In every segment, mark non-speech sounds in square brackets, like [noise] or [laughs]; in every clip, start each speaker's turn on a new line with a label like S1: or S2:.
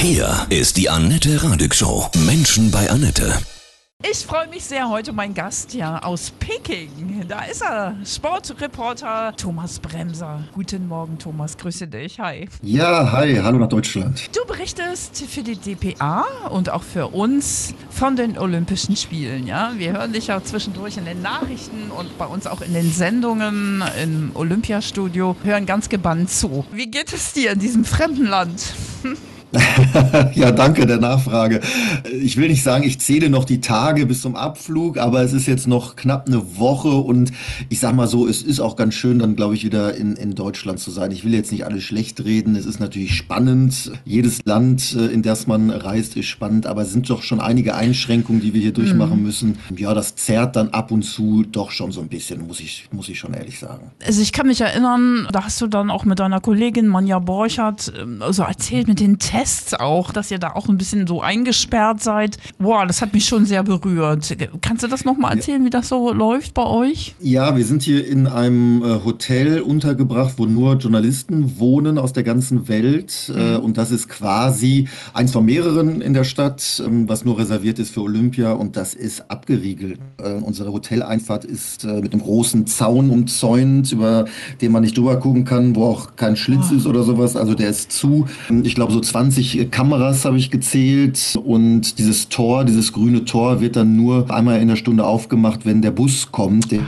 S1: Hier ist die Annette Radig Show. Menschen bei Annette.
S2: Ich freue mich sehr heute mein Gast ja aus Peking. Da ist er, Sportreporter Thomas Bremser. Guten Morgen Thomas, grüße dich. Hi.
S3: Ja, hi, hallo nach Deutschland.
S2: Du berichtest für die DPA und auch für uns von den Olympischen Spielen, ja? Wir hören dich ja zwischendurch in den Nachrichten und bei uns auch in den Sendungen im Olympiastudio, hören ganz gebannt zu. Wie geht es dir in diesem fremden Land? [laughs] [laughs]
S3: ja, danke der Nachfrage. Ich will nicht sagen, ich zähle noch die Tage bis zum Abflug, aber es ist jetzt noch knapp eine Woche und ich sag mal so, es ist auch ganz schön, dann glaube ich wieder in, in Deutschland zu sein. Ich will jetzt nicht alles schlecht reden. Es ist natürlich spannend. Jedes Land, äh, in das man reist, ist spannend, aber es sind doch schon einige Einschränkungen, die wir hier durchmachen mhm. müssen. Ja, das zerrt dann ab und zu doch schon so ein bisschen, muss ich, muss ich schon ehrlich sagen.
S2: Also ich kann mich erinnern, da hast du dann auch mit deiner Kollegin Manja Borchert ähm, so erzählt mit den Tests Tests auch, dass ihr da auch ein bisschen so eingesperrt seid. Boah, das hat mich schon sehr berührt. Kannst du das nochmal erzählen, wie das so läuft bei euch?
S3: Ja, wir sind hier in einem äh, Hotel untergebracht, wo nur Journalisten wohnen aus der ganzen Welt. Äh, mhm. Und das ist quasi eins von mehreren in der Stadt, ähm, was nur reserviert ist für Olympia. Und das ist abgeriegelt. Äh, unsere Hoteleinfahrt ist mit einem großen Zaun umzäunt, über den man nicht drüber gucken kann, wo auch kein Schlitz oh. ist oder sowas. Also der ist zu. Ich glaube, so 20 20 Kameras habe ich gezählt und dieses Tor, dieses grüne Tor wird dann nur einmal in der Stunde aufgemacht, wenn der Bus kommt. Der oh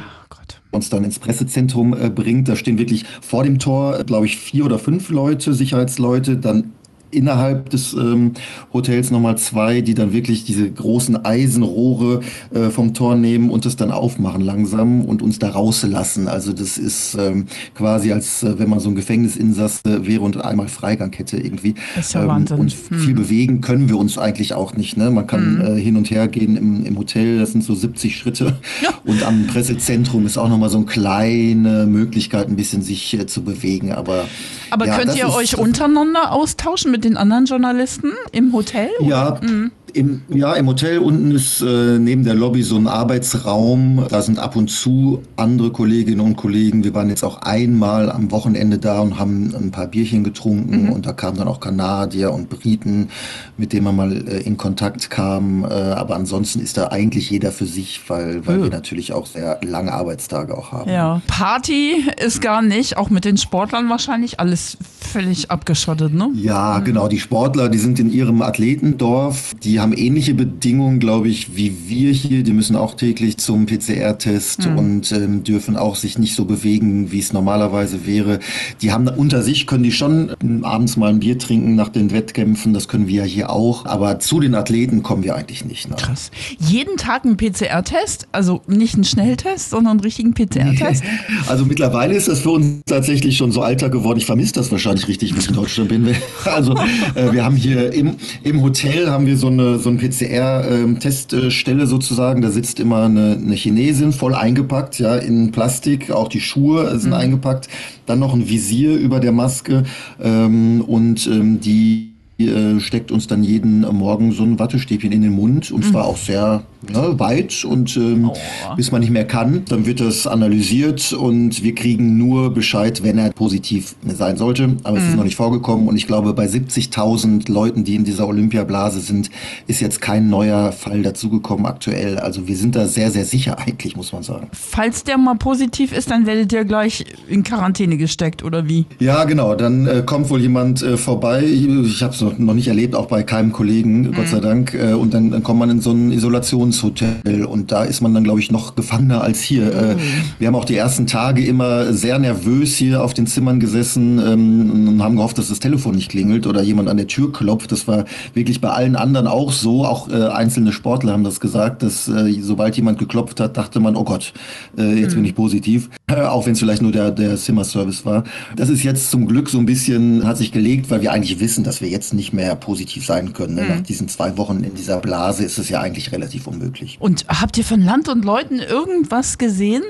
S3: uns dann ins Pressezentrum äh, bringt. Da stehen wirklich vor dem Tor, glaube ich, vier oder fünf Leute, Sicherheitsleute, dann innerhalb des ähm, Hotels nochmal zwei, die dann wirklich diese großen Eisenrohre äh, vom Tor nehmen und es dann aufmachen langsam und uns da rauslassen. Also das ist ähm, quasi, als äh, wenn man so ein Gefängnisinsasse wäre und einmal Freigang hätte irgendwie.
S2: Das ist ja ähm, Wahnsinn.
S3: Und hm. viel bewegen können wir uns eigentlich auch nicht. Ne? Man kann hm. äh, hin und her gehen im, im Hotel, das sind so 70 Schritte. Ja. Und am Pressezentrum ist auch nochmal so eine kleine Möglichkeit, ein bisschen sich äh, zu bewegen. Aber,
S2: Aber ja, könnt ihr euch untereinander austauschen mit mit den anderen Journalisten im Hotel?
S3: Ja, mhm. Im, ja, im Hotel unten ist äh, neben der Lobby so ein Arbeitsraum. Da sind ab und zu andere Kolleginnen und Kollegen. Wir waren jetzt auch einmal am Wochenende da und haben ein paar Bierchen getrunken. Mhm. Und da kamen dann auch Kanadier und Briten, mit denen man mal äh, in Kontakt kam. Äh, aber ansonsten ist da eigentlich jeder für sich, weil, weil mhm. wir natürlich auch sehr lange Arbeitstage auch haben.
S2: Ja, Party ist gar nicht, auch mit den Sportlern wahrscheinlich alles völlig abgeschottet, ne?
S3: Ja, mhm. genau. Die Sportler, die sind in ihrem Athletendorf. Die haben ähnliche Bedingungen, glaube ich, wie wir hier. Die müssen auch täglich zum PCR-Test mhm. und ähm, dürfen auch sich nicht so bewegen, wie es normalerweise wäre. Die haben unter sich, können die schon ähm, abends mal ein Bier trinken nach den Wettkämpfen. Das können wir ja hier auch. Aber zu den Athleten kommen wir eigentlich nicht.
S2: Ne? Krass. Jeden Tag ein PCR-Test? Also nicht ein Schnelltest, sondern einen richtigen PCR-Test?
S3: also mittlerweile ist das für uns tatsächlich schon so alter geworden. Ich vermisse das wahrscheinlich richtig, wenn ich in Deutschland bin. [laughs] Also äh, wir haben hier im, im Hotel haben wir so eine so eine PCR-Teststelle sozusagen. Da sitzt immer eine, eine, Chinesin voll eingepackt, ja, in Plastik. Auch die Schuhe sind mhm. eingepackt. Dann noch ein Visier über der Maske ähm, und ähm, die äh, steckt uns dann jeden Morgen so ein Wattestäbchen in den Mund und mhm. zwar auch sehr ne, weit und ähm, oh. bis man nicht mehr kann. Dann wird das analysiert und wir kriegen nur Bescheid, wenn er positiv sein sollte. Aber mhm. es ist mhm. noch nicht vorgekommen und ich glaube, bei 70.000 Leuten, die in dieser Olympiablase sind, ist jetzt kein neuer Fall dazugekommen aktuell. Also wir sind da sehr, sehr sicher eigentlich, muss man sagen.
S2: Falls der mal positiv ist, dann werdet ihr gleich in Quarantäne gesteckt oder wie?
S3: Ja, genau. Dann äh, kommt wohl jemand äh, vorbei. Ich, ich habe es noch, noch, nicht erlebt, auch bei keinem Kollegen, mhm. Gott sei Dank. Äh, und dann, dann kommt man in so ein Isolations Pensionshotel und da ist man dann, glaube ich, noch gefangener als hier. Mhm. wir haben auch die ersten Tage immer sehr nervös hier auf den Zimmern gesessen ähm, und haben gehofft, dass das Telefon nicht klingelt oder jemand an der Tür klopft. Das war wirklich bei allen anderen auch so. Auch äh, einzelne Sportler haben das gesagt, dass äh, sobald jemand geklopft hat, dachte man, oh Gott, äh, jetzt mhm. bin ich positiv. [laughs] auch wenn es vielleicht nur der, der Zimmerservice war. Das ist jetzt zum Glück so ein bisschen, hat sich gelegt, weil wir eigentlich wissen, dass wir jetzt nicht mehr positiv sein können. Ne? Mhm. Nach diesen zwei Wochen in dieser Blase ist es ja eigentlich relativ unmöglich möglich.
S2: Und habt ihr von Land und Leuten irgendwas gesehen?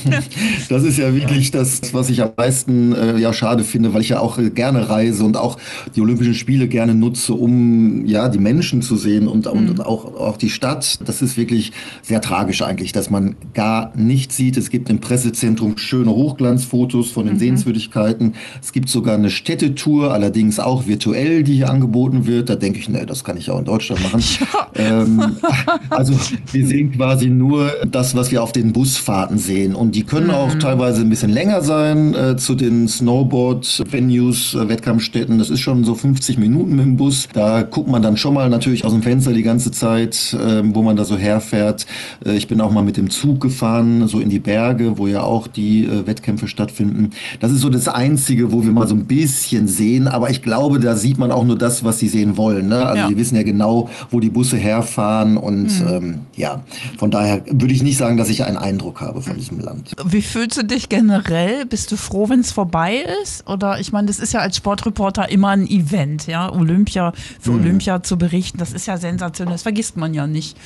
S2: [laughs]
S3: das ist ja wirklich das, was ich am meisten äh, ja schade finde, weil ich ja auch äh, gerne reise und auch die Olympischen Spiele gerne nutze, um ja die Menschen zu sehen und, mhm. und auch, auch die Stadt. Das ist wirklich sehr tragisch eigentlich, dass man gar nichts sieht. Es gibt im Pressezentrum schöne Hochglanzfotos von den mhm. Sehenswürdigkeiten. Es gibt sogar eine Städtetour, allerdings auch virtuell, die hier angeboten wird. Da denke ich, nee, das kann ich auch in Deutschland machen. [laughs] Ja. Ähm, [laughs] also wir sehen quasi nur das, was wir auf den Busfahrten sehen. Und die können mhm. auch teilweise ein bisschen länger sein äh, zu den Snowboard-Venues, äh, Wettkampfstätten. Das ist schon so 50 Minuten mit dem Bus. Da guckt man dann schon mal natürlich aus dem Fenster die ganze Zeit, äh, wo man da so herfährt. Äh, ich bin auch mal mit dem Zug gefahren, so in die Berge, wo ja auch die äh, Wettkämpfe stattfinden. Das ist so das Einzige, wo wir mal so ein bisschen sehen. Aber ich glaube, da sieht man auch nur das, was sie sehen wollen. Ne? Also ja. die wissen ja genau, wo die Busse herfahren. Und mhm. Ähm, ja, von daher würde ich nicht sagen, dass ich einen Eindruck habe von diesem Land.
S2: Wie fühlst du dich generell? Bist du froh, wenn es vorbei ist? Oder ich meine, das ist ja als Sportreporter immer ein Event, ja, Olympia für mhm. Olympia zu berichten. Das ist ja sensationell. Das vergisst man ja nicht.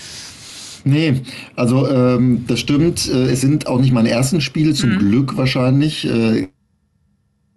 S3: Nee, also ähm, das stimmt. Äh, es sind auch nicht meine ersten Spiele, zum mhm. Glück wahrscheinlich. Äh,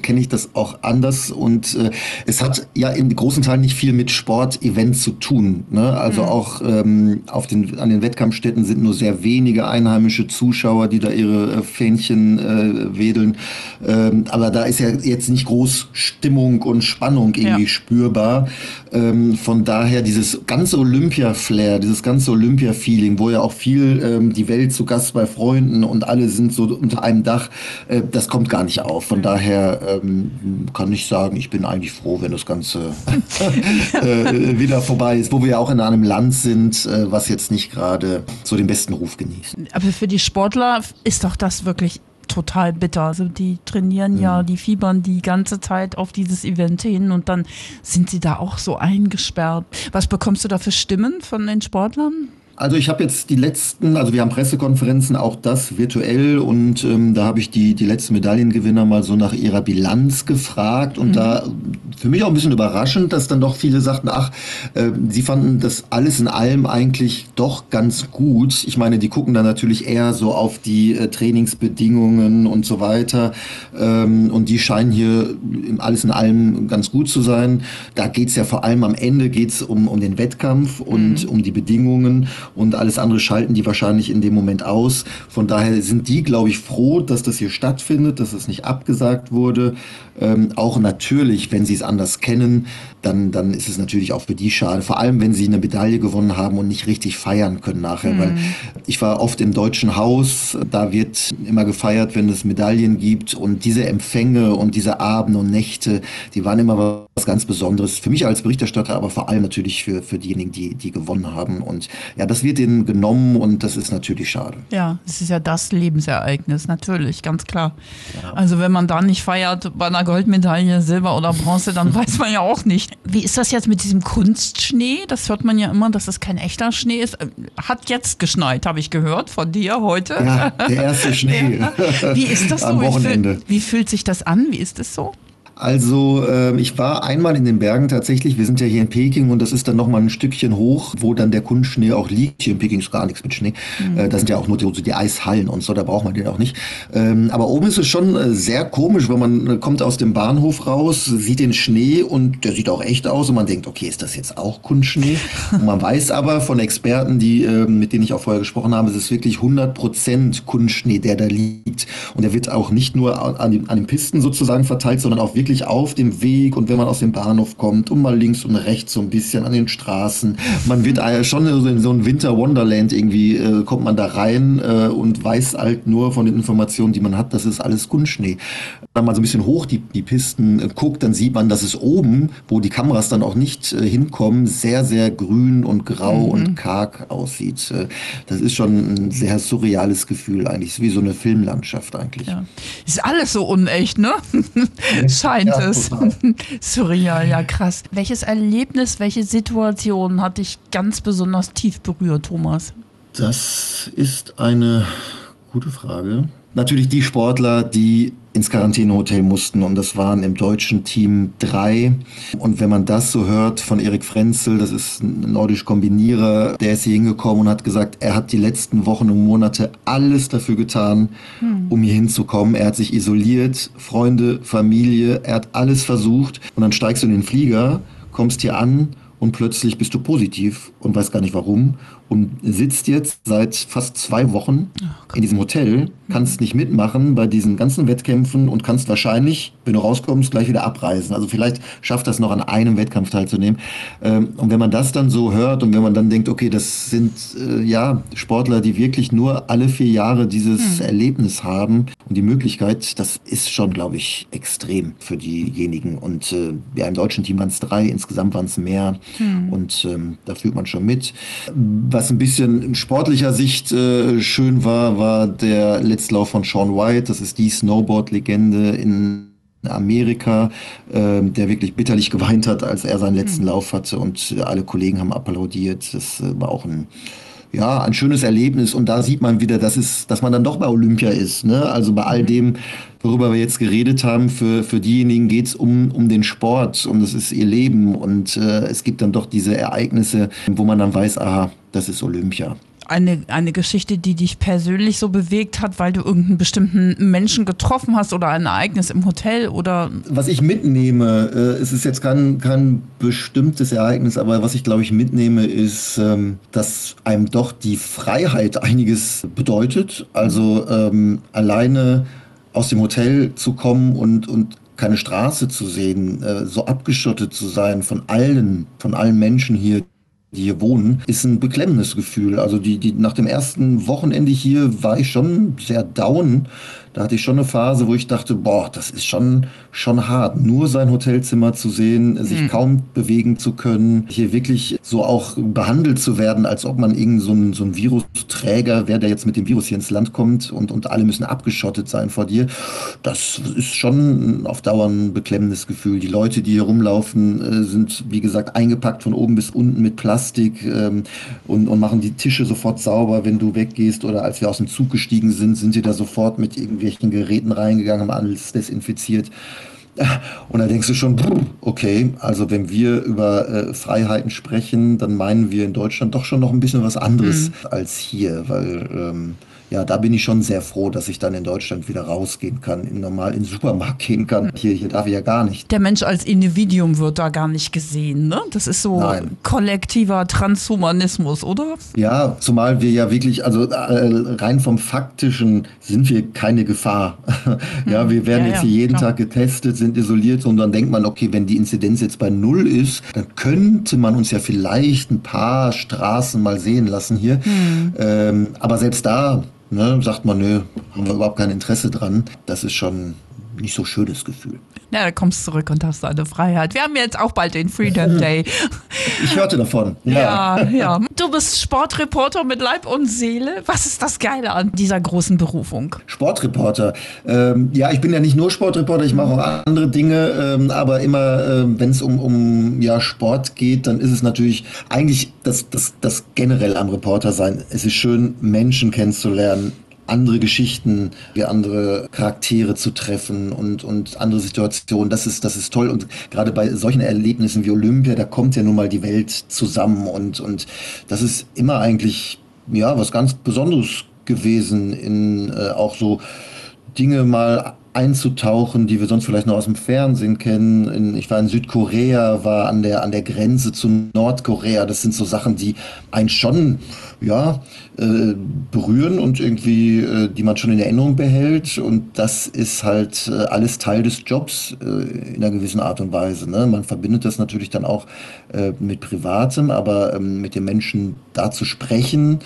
S3: kenne ich das auch anders und äh, es hat ja in großen Teilen nicht viel mit Sportevents zu tun. Ne? Also mhm. auch ähm, auf den, an den Wettkampfstätten sind nur sehr wenige einheimische Zuschauer, die da ihre äh, Fähnchen äh, wedeln. Ähm, aber da ist ja jetzt nicht groß Stimmung und Spannung irgendwie ja. spürbar. Ähm, von daher dieses ganze Olympia-Flair, dieses ganze Olympia-Feeling, wo ja auch viel ähm, die Welt zu Gast bei Freunden und alle sind so unter einem Dach, äh, das kommt gar nicht auf. Von mhm. daher ähm, kann ich sagen, ich bin eigentlich froh, wenn das Ganze [laughs] äh, wieder vorbei ist, wo wir ja auch in einem Land sind, äh, was jetzt nicht gerade so den besten Ruf genießt.
S2: Aber für die Sportler ist doch das wirklich total bitter. Also die trainieren mhm. ja, die fiebern die ganze Zeit auf dieses Event hin und dann sind sie da auch so eingesperrt. Was bekommst du da für Stimmen von den Sportlern?
S3: Also ich habe jetzt die letzten, also wir haben Pressekonferenzen, auch das virtuell und ähm, da habe ich die, die letzten Medaillengewinner mal so nach ihrer Bilanz gefragt und mhm. da für mich auch ein bisschen überraschend, dass dann doch viele sagten, ach, äh, sie fanden das alles in allem eigentlich doch ganz gut. Ich meine, die gucken dann natürlich eher so auf die äh, Trainingsbedingungen und so weiter ähm, und die scheinen hier alles in allem ganz gut zu sein. Da geht's ja vor allem am Ende geht's um, um den Wettkampf und mhm. um die Bedingungen und alles andere schalten die wahrscheinlich in dem Moment aus. Von daher sind die, glaube ich, froh, dass das hier stattfindet, dass es nicht abgesagt wurde. Ähm, auch natürlich, wenn sie es anders kennen, dann, dann ist es natürlich auch für die schade. Vor allem, wenn sie eine Medaille gewonnen haben und nicht richtig feiern können nachher. Mhm. Weil ich war oft im Deutschen Haus, da wird immer gefeiert, wenn es Medaillen gibt. Und diese Empfänge und diese Abende und Nächte, die waren immer was ganz Besonderes. Für mich als Berichterstatter, aber vor allem natürlich für, für diejenigen, die, die gewonnen haben. Und ja, das wird ihnen genommen und das ist natürlich schade.
S2: Ja, es ist ja das Lebensereignis, natürlich, ganz klar. Ja. Also wenn man da nicht feiert bei einer Goldmedaille, Silber oder Bronze, dann [laughs] weiß man ja auch nicht. Wie ist das jetzt mit diesem Kunstschnee? Das hört man ja immer, dass es kein echter Schnee ist. Hat jetzt geschneit, habe ich gehört von dir heute.
S3: Ja, der erste [laughs] Schnee.
S2: Wie ist das so? Am Wochenende. Wie, fühl, wie fühlt sich das an? Wie ist das so?
S3: Also äh, ich war einmal in den Bergen tatsächlich. Wir sind ja hier in Peking und das ist dann nochmal ein Stückchen hoch, wo dann der Kunstschnee auch liegt. Hier in Peking ist gar nichts mit Schnee. Mhm. Äh, da sind ja auch nur die, die, Eishallen und so, da braucht man den auch nicht. Ähm, aber oben ist es schon äh, sehr komisch, wenn man äh, kommt aus dem Bahnhof raus, sieht den Schnee und der sieht auch echt aus und man denkt, okay, ist das jetzt auch Kunstschnee? [laughs] und man weiß aber von Experten, die, äh, mit denen ich auch vorher gesprochen habe, es ist wirklich 100% Kunstschnee, der da liegt. Und der wird auch nicht nur an, an den Pisten sozusagen verteilt, sondern auch wirklich wirklich auf dem Weg und wenn man aus dem Bahnhof kommt und mal links und rechts so ein bisschen an den Straßen. Man wird schon in so ein Winter Wonderland irgendwie, äh, kommt man da rein äh, und weiß halt nur von den Informationen, die man hat, das ist alles Kunstschnee. Wenn man so ein bisschen hoch die, die Pisten äh, guckt, dann sieht man, dass es oben, wo die Kameras dann auch nicht äh, hinkommen, sehr, sehr grün und grau mhm. und karg aussieht. Äh, das ist schon ein sehr surreales Gefühl eigentlich. Ist wie so eine Filmlandschaft eigentlich. Ja.
S2: Ist alles so unecht, ne? [laughs] Scheiße meint ja, es. [laughs] Surreal, ja krass. Welches Erlebnis, welche Situation hat dich ganz besonders tief berührt, Thomas?
S3: Das ist eine gute Frage. Natürlich die Sportler, die ins Quarantänehotel mussten und das waren im deutschen Team drei. Und wenn man das so hört von Erik Frenzel, das ist ein nordisch Kombinierer, der ist hier hingekommen und hat gesagt, er hat die letzten Wochen und Monate alles dafür getan, hm. um hier hinzukommen. Er hat sich isoliert, Freunde, Familie, er hat alles versucht und dann steigst du in den Flieger, kommst hier an und plötzlich bist du positiv und weißt gar nicht warum und sitzt jetzt seit fast zwei Wochen oh in diesem Hotel, kannst nicht mitmachen bei diesen ganzen Wettkämpfen und kannst wahrscheinlich, wenn du rauskommst, gleich wieder abreisen. Also vielleicht schafft das noch an einem Wettkampf teilzunehmen. Ähm, und wenn man das dann so hört und wenn man dann denkt, okay, das sind äh, ja Sportler, die wirklich nur alle vier Jahre dieses hm. Erlebnis haben und die Möglichkeit, das ist schon, glaube ich, extrem für diejenigen. Und äh, ja, im deutschen Team waren es drei, insgesamt waren es mehr. Hm. Und ähm, da fühlt man schon mit. Was was ein bisschen in sportlicher Sicht äh, schön war, war der Letztlauf von Sean White. Das ist die Snowboard-Legende in Amerika, äh, der wirklich bitterlich geweint hat, als er seinen letzten mhm. Lauf hatte und alle Kollegen haben applaudiert. Das äh, war auch ein ja, ein schönes Erlebnis und da sieht man wieder, dass, es, dass man dann doch bei Olympia ist. Ne? Also bei all mhm. dem, worüber wir jetzt geredet haben, für, für diejenigen geht es um, um den Sport und das ist ihr Leben und äh, es gibt dann doch diese Ereignisse, wo man dann weiß, aha, das ist Olympia
S2: eine, eine Geschichte, die dich persönlich so bewegt hat, weil du irgendeinen bestimmten Menschen getroffen hast oder ein Ereignis im Hotel oder?
S3: Was ich mitnehme, äh, es ist jetzt kein, kein bestimmtes Ereignis, aber was ich glaube ich mitnehme, ist, ähm, dass einem doch die Freiheit einiges bedeutet. Also ähm, alleine aus dem Hotel zu kommen und, und keine Straße zu sehen, äh, so abgeschottet zu sein von allen, von allen Menschen hier, die hier wohnen, ist ein beklemmendes Gefühl. Also die, die, nach dem ersten Wochenende hier war ich schon sehr down da hatte ich schon eine Phase, wo ich dachte, boah, das ist schon, schon hart. Nur sein Hotelzimmer zu sehen, sich mhm. kaum bewegen zu können, hier wirklich so auch behandelt zu werden, als ob man irgend so ein, so ein Virusträger wäre, der jetzt mit dem Virus hier ins Land kommt und, und alle müssen abgeschottet sein vor dir. Das ist schon auf Dauer ein beklemmendes Gefühl. Die Leute, die hier rumlaufen, äh, sind, wie gesagt, eingepackt von oben bis unten mit Plastik ähm, und, und machen die Tische sofort sauber, wenn du weggehst. Oder als wir aus dem Zug gestiegen sind, sind sie da sofort mit irgendwelchen Geräten reingegangen, haben alles desinfiziert. Und da denkst du schon, okay, also wenn wir über äh, Freiheiten sprechen, dann meinen wir in Deutschland doch schon noch ein bisschen was anderes mhm. als hier, weil ähm, ja, da bin ich schon sehr froh, dass ich dann in Deutschland wieder rausgehen kann, in normal in den Supermarkt gehen kann. Hier, hier darf ich ja gar nicht.
S2: Der Mensch als Individuum wird da gar nicht gesehen, ne? Das ist so Nein. kollektiver Transhumanismus, oder?
S3: Ja, zumal wir ja wirklich, also äh, rein vom Faktischen sind wir keine Gefahr. [laughs] ja, wir werden ja, jetzt hier jeden klar. Tag getestet, sind isoliert und dann denkt man, okay, wenn die Inzidenz jetzt bei null ist, dann könnte man uns ja vielleicht ein paar Straßen mal sehen lassen hier. Hm. Ähm, aber selbst da ne, sagt man, nö, haben wir überhaupt kein Interesse dran. Das ist schon nicht so schönes Gefühl.
S2: Ja, da kommst du zurück und hast deine Freiheit. Wir haben jetzt auch bald den Freedom Day.
S3: Ich hörte davon.
S2: Ja. ja, ja. Du bist Sportreporter mit Leib und Seele. Was ist das Geile an dieser großen Berufung?
S3: Sportreporter. Ähm, ja, ich bin ja nicht nur Sportreporter, ich mache auch andere Dinge. Ähm, aber immer, äh, wenn es um, um ja, Sport geht, dann ist es natürlich eigentlich das, das, das generell am Reporter sein. Es ist schön, Menschen kennenzulernen, andere Geschichten, wie andere Charaktere zu treffen und, und andere Situationen. Das ist, das ist toll. Und gerade bei solchen Erlebnissen wie Olympia, da kommt ja nun mal die Welt zusammen und, und das ist immer eigentlich, ja, was ganz Besonderes gewesen in äh, auch so Dinge mal einzutauchen, die wir sonst vielleicht noch aus dem Fernsehen kennen. In, ich war in Südkorea, war an der, an der Grenze zu Nordkorea. Das sind so Sachen, die einen schon ja, äh, berühren und irgendwie, äh, die man schon in Erinnerung behält. Und das ist halt äh, alles Teil des Jobs äh, in einer gewissen Art und Weise. Ne? Man verbindet das natürlich dann auch äh, mit Privatem, aber ähm, mit den Menschen da zu sprechen,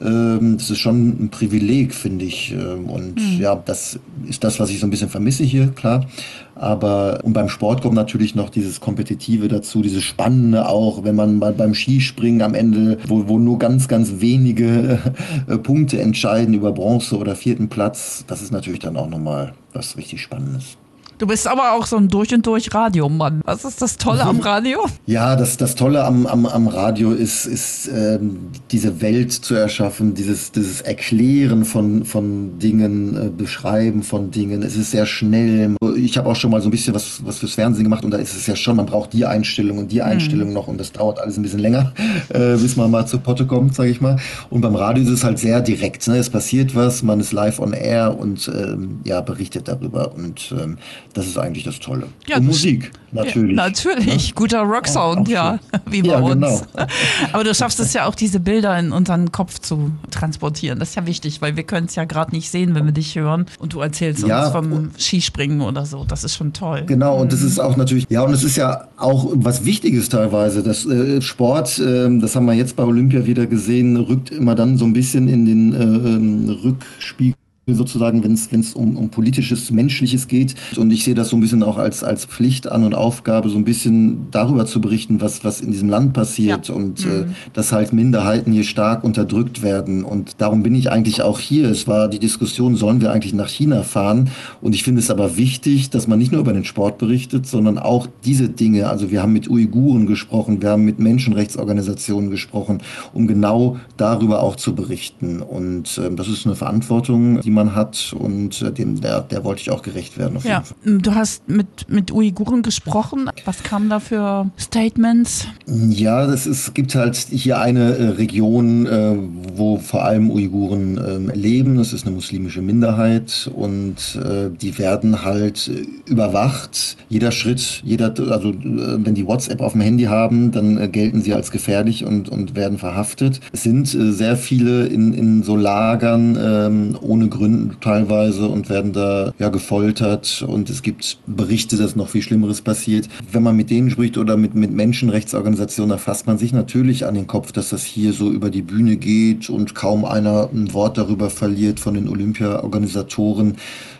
S3: ähm, das ist schon ein Privileg, finde ich. Ähm, und mhm. ja, das ist das, was ich so ein bisschen vermisse hier, klar. Aber und beim Sport kommt natürlich noch dieses Kompetitive dazu, dieses Spannende auch, wenn man mal beim Skispringen am Ende, wo, wo nur ganz, ganz wenige äh, Punkte entscheiden über Bronze oder vierten Platz, das ist natürlich dann auch nochmal was richtig Spannendes.
S2: Du bist aber auch so ein durch und durch Radiomann. Was ist das Tolle am Radio?
S3: Ja, das, das Tolle am, am, am Radio ist, ist ähm, diese Welt zu erschaffen, dieses, dieses Erklären von, von Dingen, äh, Beschreiben von Dingen. Es ist sehr schnell. Ich habe auch schon mal so ein bisschen was, was fürs Fernsehen gemacht und da ist es ja schon, man braucht die Einstellung und die Einstellung mhm. noch und das dauert alles ein bisschen länger, [laughs] äh, bis man mal zur Potte kommt, sage ich mal. Und beim Radio ist es halt sehr direkt. Ne? Es passiert was, man ist live on air und ähm, ja, berichtet darüber und ähm, das ist eigentlich das Tolle.
S2: Ja,
S3: und Musik, natürlich.
S2: Ja, natürlich, ja? guter Rocksound, ja, ja, wie bei uns. Genau. [laughs] Aber du schaffst es ja auch, diese Bilder in unseren Kopf zu transportieren. Das ist ja wichtig, weil wir können es ja gerade nicht sehen, wenn wir dich hören und du erzählst uns vom Skispringen oder so. Das ist schon toll.
S3: Genau, und das mhm. ist auch natürlich, ja, und es ist ja auch was Wichtiges teilweise. Das äh, Sport, äh, das haben wir jetzt bei Olympia wieder gesehen, rückt immer dann so ein bisschen in den äh, ähm, Rückspiegel sozusagen, wenn es um, um politisches, menschliches geht. Und ich sehe das so ein bisschen auch als, als Pflicht an und Aufgabe, so ein bisschen darüber zu berichten, was, was in diesem Land passiert ja. und mhm. äh, dass halt Minderheiten hier stark unterdrückt werden. Und darum bin ich eigentlich auch hier. Es war die Diskussion, sollen wir eigentlich nach China fahren? Und ich finde es aber wichtig, dass man nicht nur über den Sport berichtet, sondern auch diese Dinge. Also wir haben mit Uiguren gesprochen, wir haben mit Menschenrechtsorganisationen gesprochen, um genau darüber auch zu berichten. Und äh, das ist eine Verantwortung, die man hat und äh, dem, der, der wollte ich auch gerecht werden.
S2: ja, du hast mit, mit Uiguren gesprochen. Was kamen da für Statements?
S3: Ja, es ist, gibt halt hier eine äh, Region, äh, wo vor allem Uiguren äh, leben. Das ist eine muslimische Minderheit und äh, die werden halt überwacht. Jeder Schritt, jeder, also wenn die WhatsApp auf dem Handy haben, dann gelten sie als gefährlich und, und werden verhaftet. Es sind sehr viele in, in so Lagern ähm, ohne Gründe Gründen teilweise und werden da ja gefoltert und es gibt Berichte, dass noch viel Schlimmeres passiert. Wenn man mit denen spricht oder mit, mit Menschenrechtsorganisationen, da fasst man sich natürlich an den Kopf, dass das hier so über die Bühne geht und kaum einer ein Wort darüber verliert von den Olympia-Organisatoren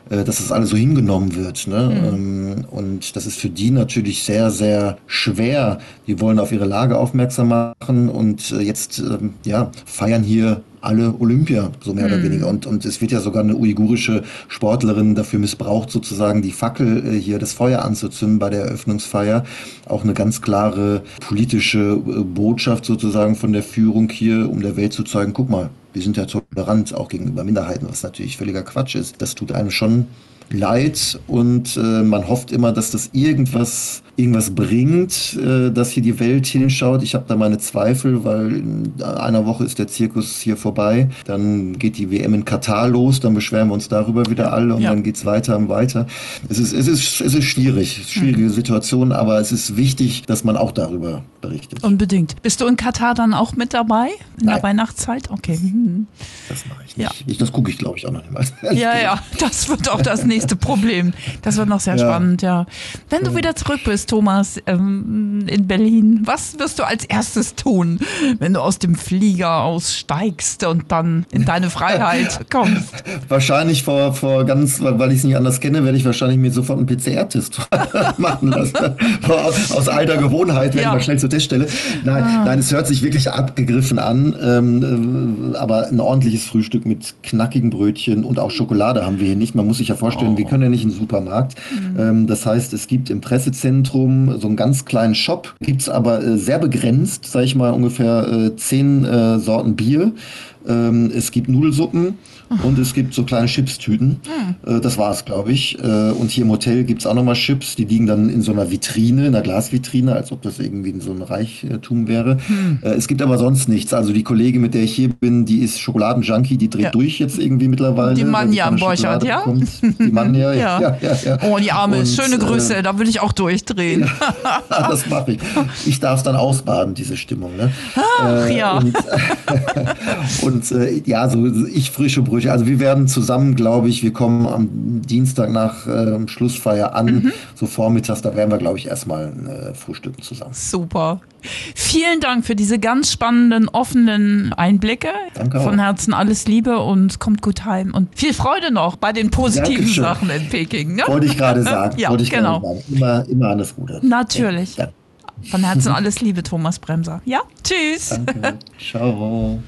S3: äh, dass das alles so hingenommen wird. Ne? Mhm. Und das ist für die natürlich sehr, sehr schwer. Die wollen auf ihre Lage aufmerksam machen und äh, jetzt ähm, ja, feiern hier alle Olympia, so mehr mhm. oder weniger. Und, und es wird ja sogar eine uigurische Sportlerin dafür missbraucht, sozusagen die Fackel äh, hier, das Feuer anzuzünden bei der Eröffnungsfeier. Auch eine ganz klare politische Botschaft sozusagen von der Führung hier, um der Welt zu zeigen, guck mal, wir sind ja tolerant auch gegenüber Minderheiten, was natürlich völliger Quatsch ist. Das tut einem schon leid und äh, man hofft immer, dass das irgendwas irgendwas bringt, äh, dass hier die Welt hinschaut. Ich habe da meine Zweifel, weil in einer Woche ist der Zirkus hier vorbei. Dann geht die WM in Katar los, dann beschweren wir uns darüber wieder alle und ja. dann geht's weiter und weiter. Es ist, es ist, es ist schwierig, schwierige mhm. Situation, aber es ist wichtig, dass man auch darüber berichtet.
S2: Unbedingt. Bist du in Katar dann auch mit dabei? In Nein. der Weihnachtszeit? Okay. Mhm.
S3: Das mache ich nicht. Ja. Ich, das gucke ich, glaube ich, auch noch niemals. [laughs]
S2: Ja, ja, das wird auch das nächste Problem. Das wird noch sehr ja. spannend, ja. Wenn du wieder zurück bist, Thomas, ähm, in Berlin. Was wirst du als erstes tun, wenn du aus dem Flieger aussteigst und dann in deine Freiheit [laughs] kommst?
S3: Wahrscheinlich vor, vor ganz, weil ich es nicht anders kenne, werde ich wahrscheinlich mir sofort einen PCR-Test [laughs] machen lassen. aus, aus alter Gewohnheit, wenn ja. ich mal schnell zur Teststelle. Nein, ah. nein, es hört sich wirklich abgegriffen an. Ähm, äh, aber ein ordentliches Frühstück mit knackigen Brötchen und auch Schokolade haben wir hier nicht. Man muss sich ja vorstellen, oh. wir können ja nicht in den Supermarkt. Mhm. Ähm, das heißt, es gibt im Pressezentrum Zentrum so einen ganz kleinen Shop, gibt es aber äh, sehr begrenzt, sage ich mal, ungefähr äh, zehn äh, Sorten Bier. Ähm, es gibt Nudelsuppen und es gibt so kleine Chipstüten. Mhm. Äh, das war es, glaube ich. Äh, und hier im Hotel gibt es auch nochmal Chips, die liegen dann in so einer Vitrine, in einer Glasvitrine, als ob das irgendwie so ein Reichtum wäre. Mhm. Äh, es gibt aber sonst nichts. Also die Kollegin, mit der ich hier bin, die ist Schokoladenjunkie, die dreht ja. durch jetzt irgendwie mittlerweile.
S2: Die Manja am Borchert, ja?
S3: Bekommt. Die Manja, [laughs] ja. ja. Ja,
S2: ja, Oh, die Arme, und, schöne Grüße, äh, da will ich auch durchdrehen. [laughs]
S3: das mache ich. Ich darf es dann ausbaden, diese Stimmung. Ne?
S2: Ach, äh, ja.
S3: Und, [laughs] und äh, ja, so ich frische Gespräche. Also wir werden zusammen, glaube ich, wir kommen am Dienstag nach äh, Schlussfeier an, mhm. so vormittags, da werden wir, glaube ich, erstmal äh, frühstücken zusammen.
S2: Super. Vielen Dank für diese ganz spannenden, offenen Einblicke. Danke auch. Von Herzen alles Liebe und kommt gut heim und viel Freude noch bei den positiven Dankeschön. Sachen in Peking.
S3: Ne? Wollte ich gerade sagen.
S2: ja,
S3: ich
S2: genau.
S3: Sagen. Immer, immer alles Gute.
S2: Natürlich. Ja. Von Herzen alles Liebe, Thomas Bremser. Ja, tschüss.
S3: Danke. Ciao.